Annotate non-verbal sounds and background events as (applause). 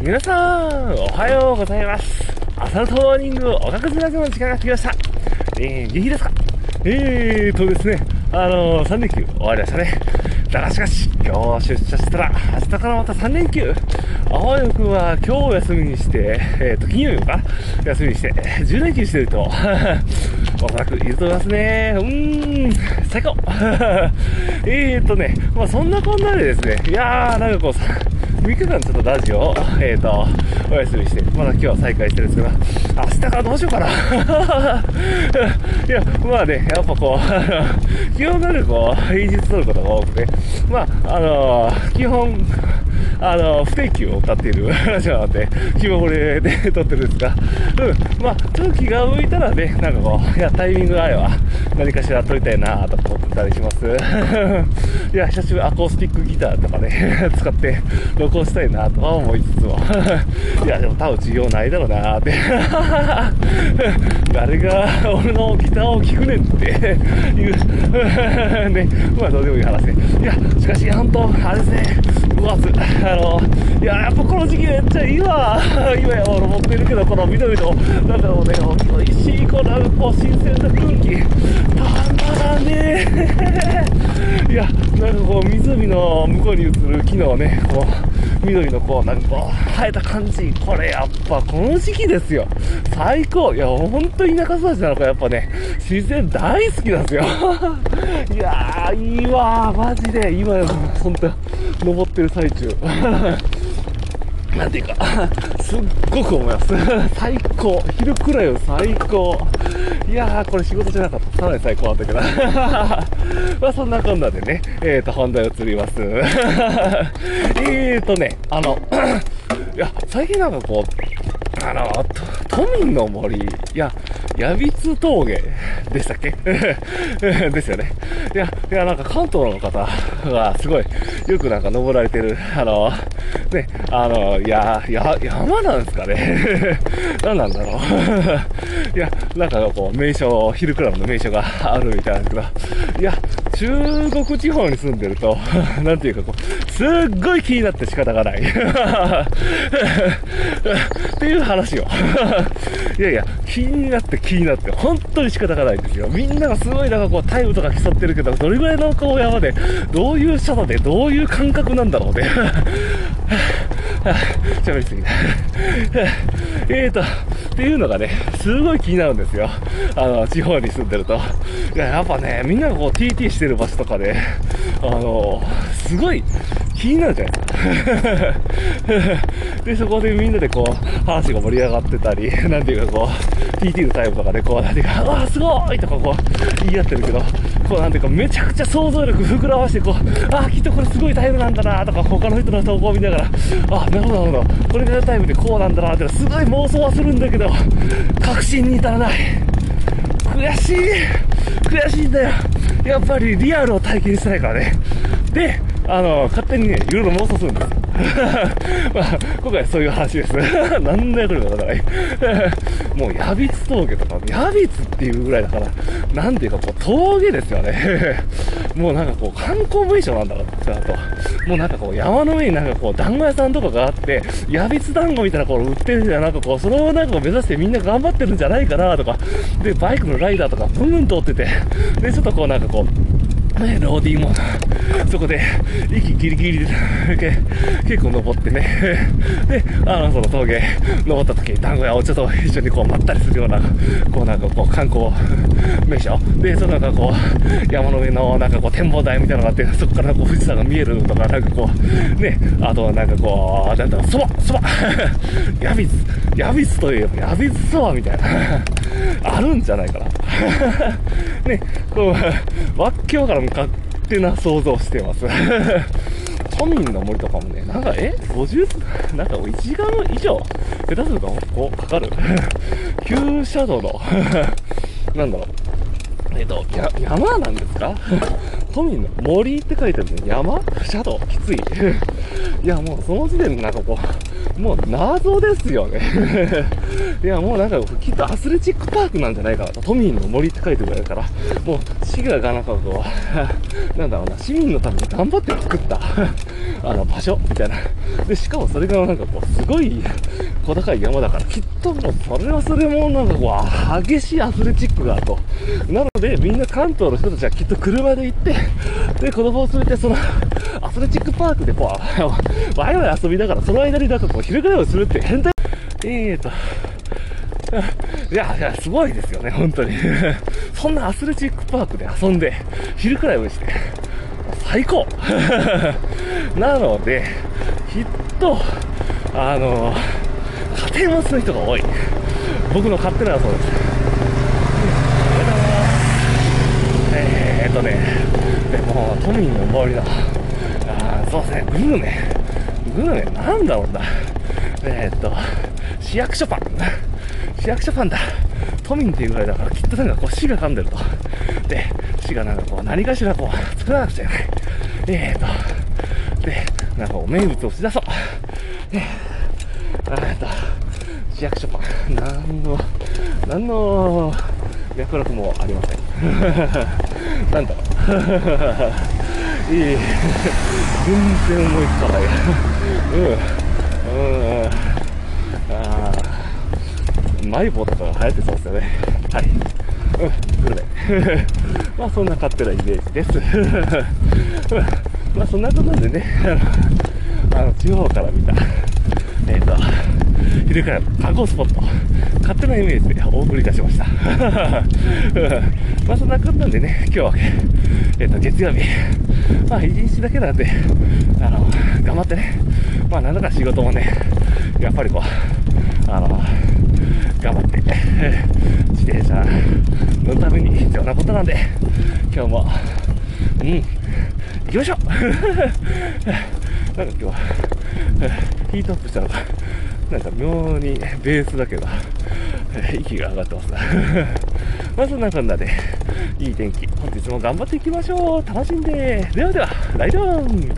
皆さん、おはようございます。朝のトーニング、おかくずラジオの時間が来ました。えー、元気ですか？えーとですね、あのー、3連休終わりましたね。だがしかし、今日出社したら、明日からまた3連休。あわよくは今日休みにして、えーと、金曜日か休みにして、10連休してると、(laughs) おそらくいると思いますね。うーん、最高 (laughs) えーとね、まあそんなこんなでですね、いやー、なんかこうさ、3日間ちょっとラジオ？を、(laughs) えーと、お休みして、まだ今日は再開してるんですけど、明日からどうしようかな。(laughs) いや、まあね、やっぱこう、基本なるこう、平日撮ることが多くて、まあ、あのー基本、あの、不定期を歌っているラジオなので、気まぐれで撮ってるんですが、うん、まあ、ちょっと気が向いたらね、なんかこう、いや、タイミングがあれば、何かしら撮りたいなと思ってたりします。(laughs) いや、久しぶりアコースティックギターとかね、(laughs) 使って録音したいなとは思いつつも、(laughs) いや、でも多分需要ないだろうなって。誰が俺のギターを聴くねんっていう、ね、まあどうでもいい話ね。いや、しかし、本当あれですね、5月、あの、いや、やっぱこの時期めっちゃいいわ。(laughs) 今や俺持ってるけど、この緑の、なんかもうね、美味しい、この、こう、新鮮な空気、たまらねえ。いや、なんかこう、湖の向こうに映る木のね、こう、緑のこう、なんかこう、生えた感じ、これやっぱこの時期ですよ。最高。いや、本当に田舎育ちなのか、やっぱね、自然大好きなんですよ。(laughs) いやー、いいわ、マジで。今、本当登ってる最中。(laughs) なんていうか、(laughs) すっごく思います。(laughs) 最高。昼くらいは最高。いやー、これ仕事じゃなかった。さらに最高だったけど。(laughs) まあそんなこんなでね、えーと、本題移ります。えーとね、あの、(coughs) いや、最近なんかこう、あの、都民の森、いや、ヤビツ峠でしたっけ？(laughs) ですよね。いや、いや、なんか関東の方がすごいよくなんか登られてる、あの、ね、あの、いや、や、山なんですかね？(laughs) 何なんだろう？(laughs) いや、なんかこう、名所、ヒルクラブの名所があるみたいなんですけど、いや、中国地方に住んでると、(laughs) なんていうかこう、すっごい気になって仕方がない。(laughs) っていう話を。(laughs) いやいや、気になって気になって、本当に仕方がないんですよ。みんながすごいなんかこう、タイムとか競ってるけど、どれぐらいのこう山で、どういう斜度で、どういう感覚なんだろうね。喋りすぎた。えーと、っていうのがね、すごい気になるんですよ。あの、地方に住んでると。いや、やっぱね、みんながこう TT してる場所とかで、あの、すごい気になるじゃないですか。(laughs) で、そこでみんなでこう、話が盛り上がってたり、なんていうかこう、TT のタイムとかでこう、なんていうか、ああ、すごいとかこう、言い合ってるけど、こう、なんていうか、めちゃくちゃ想像力膨らまして、こう、ああ、きっとこれすごいタイムなんだなとか、他の人の投稿を見ながら、あなるほど、なるほど、これがタイムでこうなんだなって、すごい妄想はするんだけど、確信に至らない。悔しい悔しいんだよやっぱりリアルを体験したいからね。で、あの、勝手にね、いろいろ妄想するんです。(laughs) まあ、今回はそういう話です。何の役にも立たない。(laughs) もう、ヤビツ峠とか、ヤビツっていうぐらいだから、なんていうか、こう、峠ですよね。(laughs) もうなんかこう、観光名所なんだろうってなと。もうなんかこう、山の上になんかこう、団子屋さんとかがあって、ヤビツ団子みたいなこう、売ってるじゃん。なんかこう、そのなんか目指してみんな頑張ってるんじゃないかなとか、で、バイクのライダーとか、ブンブン通ってて、で、ちょっとこう、なんかこう、ね、ローディーも、そこで、息ギリギリで、結構登ってね、で、あの、その峠、登った時に団子屋をちょっと一緒にこう、まったりするような、こうなんかこう、観光名所。で、そのなんかこう、山の上のなんかこう、展望台みたいなのがあって、そこからこう、富士山が見えるとか、なんかこう、ね、あとなんかこう、なんだろう、そばそば。(laughs) ヤビツ、ヤビツといえば、ヤビツそばみたいな、あるんじゃないかな。(laughs) ね、こう、わっけわからん勝手な想像してます。(laughs) 都民の森とかもね、なんか、え ?50、なんか1時間以上下手するとこう、かかる。(laughs) 急車道の、なんだろう。えっと、や、山なんですか？都民の森って書いてあるね。山？車道？きつい。いや、もうその時点でなんかこう、もう謎ですよね。(laughs) いや、もうなんかきっとアスレチックパークなんじゃないかなと。都民の森って書いてくれるから、もう滋賀がなんかこう、(laughs) なんだろうな、市民のために頑張って作った (laughs) あの場所みたいな。で、しかもそれがなんかこう、すごい小高い山だから、きっともうそれはそれもなんかこう、激しいアスレチックがあると。なので、みんな関東の人たちはきっと車で行って、で、子供を連れて、その、スレチックパークでこう、ワイワイ遊びながら、その間になんかこう、昼ぐらいをするって変態、えーと、いや、いや、すごいですよね、本当に。そんなアスレチックパークで遊んで、昼くらいをして、最高なので、きっと、あの、家庭持ちの人が多い。僕の勝手な予想です。えーっとね、でも、都民の周りの、あそうですね、グルメ。グルメ、なんだろうな。えー、っと、市役所パン。市役所パンだ。都民っていうぐらいだから、きっとなんかこう、市が噛んでると。で、市がなんかこう、何かしらこう、作らなくちゃいけない。えー、っと、で、なんかこう、名物を打ち出そう。えー、えー、っと、市役所パン。なんの、なんの、脈絡もありません。なんだろう。いい。全然思いつかない。うん。うん。ああ。マイボとかが流行ってそうですよね。はい。うん。グルメ。まあそん。な勝手なイメージです。まあそん。なことでね、あの、地方から見た、えっ、ー、と、昼から観光スポット、勝手なイメージでお送りいたしました。まあそんなことなんでね、今日は、えっ、ー、と、月曜日、まあ一日だけなんで、あの、頑張ってね、まあなんだか仕事もね、やっぱりこう、あの、頑張って、自転車乗るために必要なことなんで、今日も、うん、行きましょう。(laughs) なんか今日は、ヒートアップしたのか、なんか妙に (laughs) ベースだけど、(laughs) 息が上がってますな。(laughs) まずそんなこんなで、いい天気、本日も頑張っていきましょう。楽しんで。ではでは、ライドオン